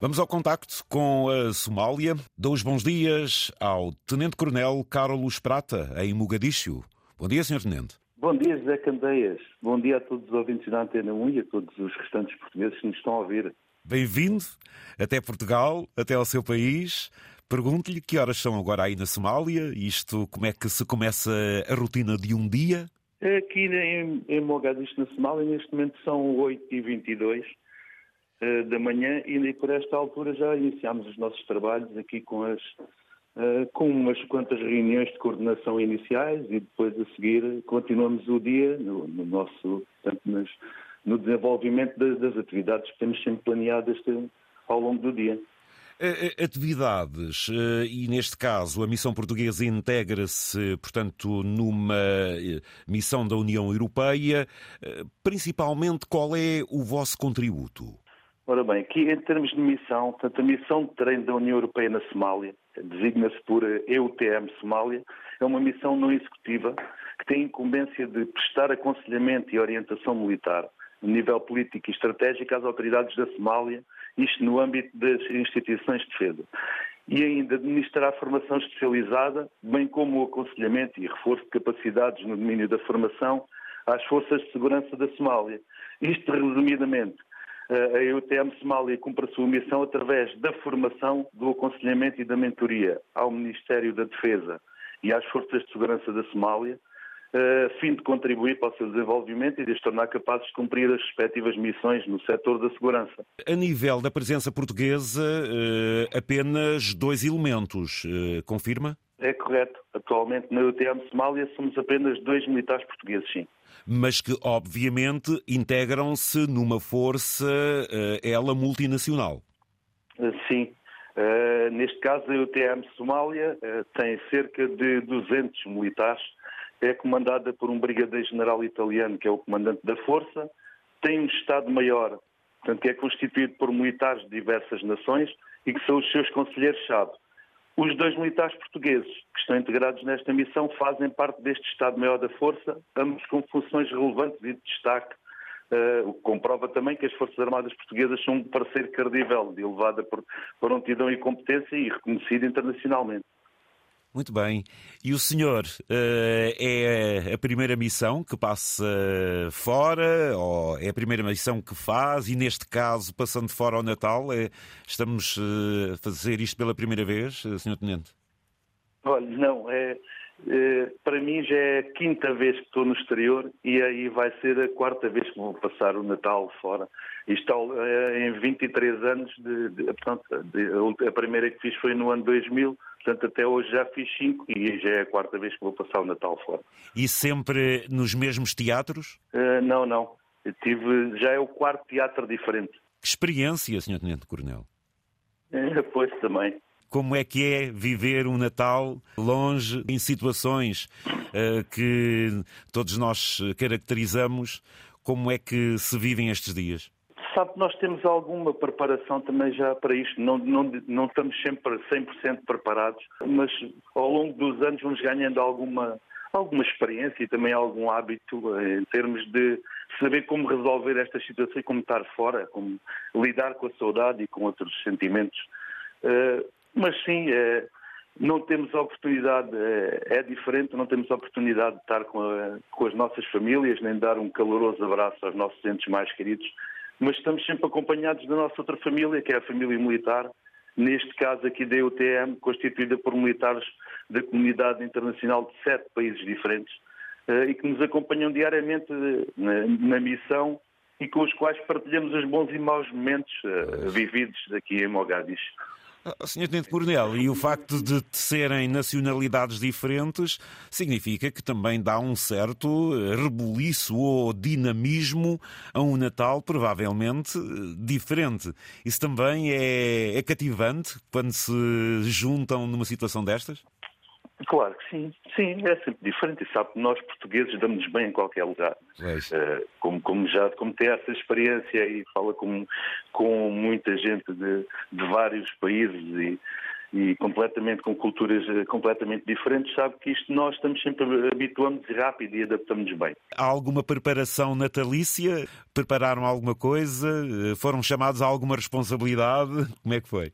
Vamos ao contacto com a Somália. Dou os bons dias ao Tenente Coronel Carlos Prata, em Mogadishu. Bom dia, Sr. Tenente. Bom dia, José Candeias. Bom dia a todos os ouvintes da Antena 1 e a todos os restantes portugueses que nos estão a ouvir. Bem-vindo até Portugal, até ao seu país. Pergunto-lhe que horas são agora aí na Somália? Isto, como é que se começa a rotina de um dia? Aqui em, em Mogadishu, na Somália, neste momento são 8h22 eh, da manhã e por esta altura já iniciamos os nossos trabalhos aqui com as uh, com umas quantas reuniões de coordenação iniciais e depois a seguir continuamos o dia no, no nosso, portanto, nas, no desenvolvimento das, das, atividades que temos sempre planeadas ao longo do dia. Eh, eh, atividades, eh, e neste caso a missão portuguesa integra-se, portanto, numa missão da União Europeia. Principalmente, qual é o vosso contributo? Ora bem, aqui em termos de missão, portanto, a missão de treino da União Europeia na Somália, designa-se por EUTM Somália, é uma missão não executiva que tem a incumbência de prestar aconselhamento e orientação militar, a nível político e estratégico, às autoridades da Somália isto no âmbito das instituições de defesa. E ainda administrar formação especializada, bem como o aconselhamento e reforço de capacidades no domínio da formação às forças de segurança da Somália. Isto, resumidamente, a EUTM Somália cumpre a sua missão através da formação, do aconselhamento e da mentoria ao Ministério da Defesa e às forças de segurança da Somália, a fim de contribuir para o seu desenvolvimento e de os tornar capazes de cumprir as respectivas missões no setor da segurança. A nível da presença portuguesa, eh, apenas dois elementos, eh, confirma? É correto. Atualmente na UTM Somália somos apenas dois militares portugueses, sim. Mas que, obviamente, integram-se numa força, eh, ela multinacional. Sim. Uh, neste caso, a UTM Somália uh, tem cerca de 200 militares é comandada por um brigadeiro-general italiano, que é o comandante da força, tem um Estado-Maior, portanto, que é constituído por militares de diversas nações e que são os seus conselheiros-chave. Os dois militares portugueses que estão integrados nesta missão fazem parte deste Estado-Maior da Força, ambos com funções relevantes e de destaque, uh, o que comprova também que as Forças Armadas Portuguesas são um parceiro credível, de elevada prontidão e competência e reconhecido internacionalmente. Muito bem. E o senhor uh, é a primeira missão que passa fora, ou é a primeira missão que faz, e neste caso, passando fora ao Natal, é, estamos uh, a fazer isto pela primeira vez, uh, senhor Tenente? Olha, não, é, para mim já é a quinta vez que estou no exterior e aí vai ser a quarta vez que vou passar o Natal fora. Isto é, em 23 anos, de, de, portanto, de, a primeira que fiz foi no ano 2000, Portanto, até hoje já fiz cinco e já é a quarta vez que vou passar o Natal fora. E sempre nos mesmos teatros? Uh, não, não. Eu tive, já é o quarto teatro diferente. Que experiência, Sr. Tenente Coronel? Pois também. Como é que é viver um Natal longe, em situações uh, que todos nós caracterizamos? Como é que se vivem estes dias? sabe nós temos alguma preparação também já para isto. Não, não, não estamos sempre 100% preparados, mas ao longo dos anos vamos ganhando alguma, alguma experiência e também algum hábito em termos de saber como resolver esta situação e como estar fora, como lidar com a saudade e com outros sentimentos. Uh, mas sim, uh, não temos oportunidade, uh, é diferente, não temos oportunidade de estar com, a, com as nossas famílias, nem dar um caloroso abraço aos nossos entes mais queridos mas estamos sempre acompanhados da nossa outra família, que é a família militar, neste caso aqui da UTM, constituída por militares da comunidade internacional de sete países diferentes, eh, e que nos acompanham diariamente eh, na, missão e com os quais partilhamos os bons e maus momentos eh, vividos aqui em Mogadishu. Ah, Sr. Tenente Coronel, e o facto de serem nacionalidades diferentes significa que também dá um certo eh, rebuliço ou dinamismo a um Natal provavelmente eh, diferente. Isso também é, é cativante quando se juntam numa situação destas? Claro que sim, sim, é sempre diferente. E sabe que nós portugueses damos-nos bem em qualquer lugar. Uh, como, como, já como tem essa experiência e fala com, com muita gente de, de vários países e, e completamente com culturas eh, completamente diferentes, sabe que isto nós estamos sempre habituamos rápido e adaptamos bem. Há alguma preparação natalícia? Prepararam alguma coisa? Eh, foram chamados a alguma responsabilidade? Como é que foi?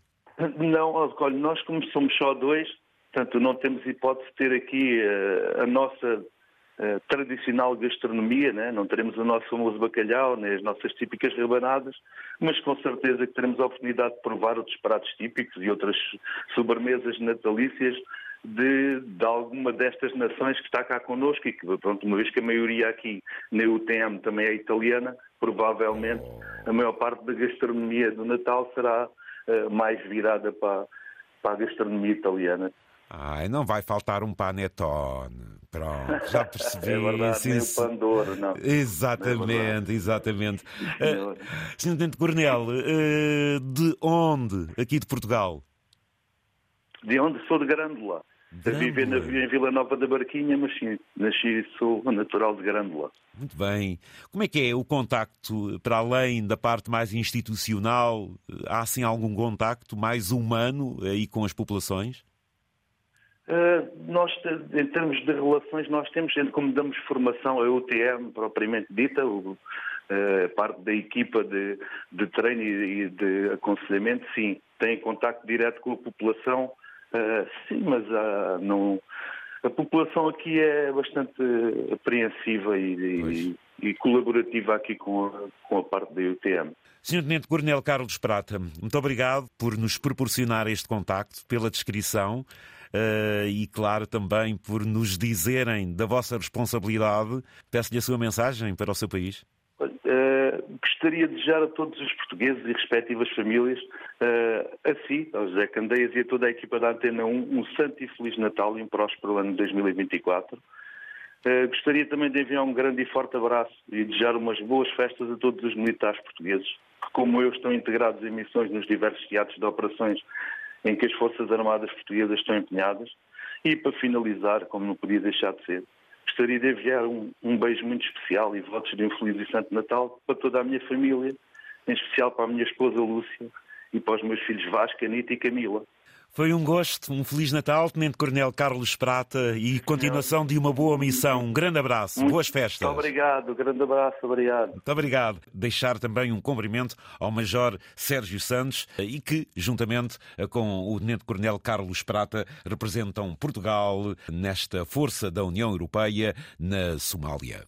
Não, olha, nós como somos só dois, portanto não temos hipótese de ter aqui uh, a nossa uh, tradicional gastronomia, né? não teremos o nosso famoso bacalhau, nem as nossas típicas rabanadas, mas com certeza que teremos a oportunidade de provar outros pratos típicos e outras sobremesas natalícias de, de, alguma destas nações que está cá connosco e que, pronto, uma vez que a maioria aqui na UTM também é italiana, provavelmente a maior parte da gastronomia do Natal será uh, mais virada para, para a gastronomia italiana. Ai, não vai faltar um panetone. Pronto, já percebi. é verdade, sim, nem Pandoro, não. Exatamente, é exatamente. Uh, Sr. Tenente Coronel, uh, de onde aqui de Portugal? De onde? Sou de Grândola. Vivo na, em Vila Nova da Barquinha, mas sim, nasci sou natural de Grândola. Muito bem. Como é que é o contacto, para além da parte mais institucional, há assim algum contacto mais humano aí com as populações? Uh, nós, em termos de relações, nós temos, como damos formação a UTM propriamente dita, o, uh, parte da equipa de, de treino e de aconselhamento, sim, tem contato direto com a população, uh, sim, mas não, a população aqui é bastante apreensiva e, e, e colaborativa aqui com a, com a parte da UTM. Sr. Tenente Coronel Carlos Prata, muito obrigado por nos proporcionar este contacto, pela descrição. Uh, e, claro, também por nos dizerem da vossa responsabilidade. Peço-lhe a sua mensagem para o seu país. Uh, gostaria de desejar a todos os portugueses e respectivas famílias, uh, a si, ao José Candeias e a toda a equipa da Antena 1, um santo e feliz Natal e um próspero ano de 2024. Uh, gostaria também de enviar um grande e forte abraço e desejar umas boas festas a todos os militares portugueses, que, como eu, estão integrados em missões nos diversos teatros de operações em que as Forças Armadas Portuguesas estão empenhadas. E para finalizar, como não podia deixar de ser, gostaria de enviar um, um beijo muito especial e votos de um Feliz e Santo Natal para toda a minha família, em especial para a minha esposa Lúcia e para os meus filhos Vasco, Anita e Camila. Foi um gosto, um Feliz Natal, Tenente Coronel Carlos Prata, e continuação de uma boa missão. Um grande abraço, muito, boas festas. Muito obrigado, grande abraço, obrigado. Muito obrigado. Deixar também um cumprimento ao Major Sérgio Santos e que, juntamente com o Tenente Coronel Carlos Prata, representam Portugal nesta força da União Europeia na Somália.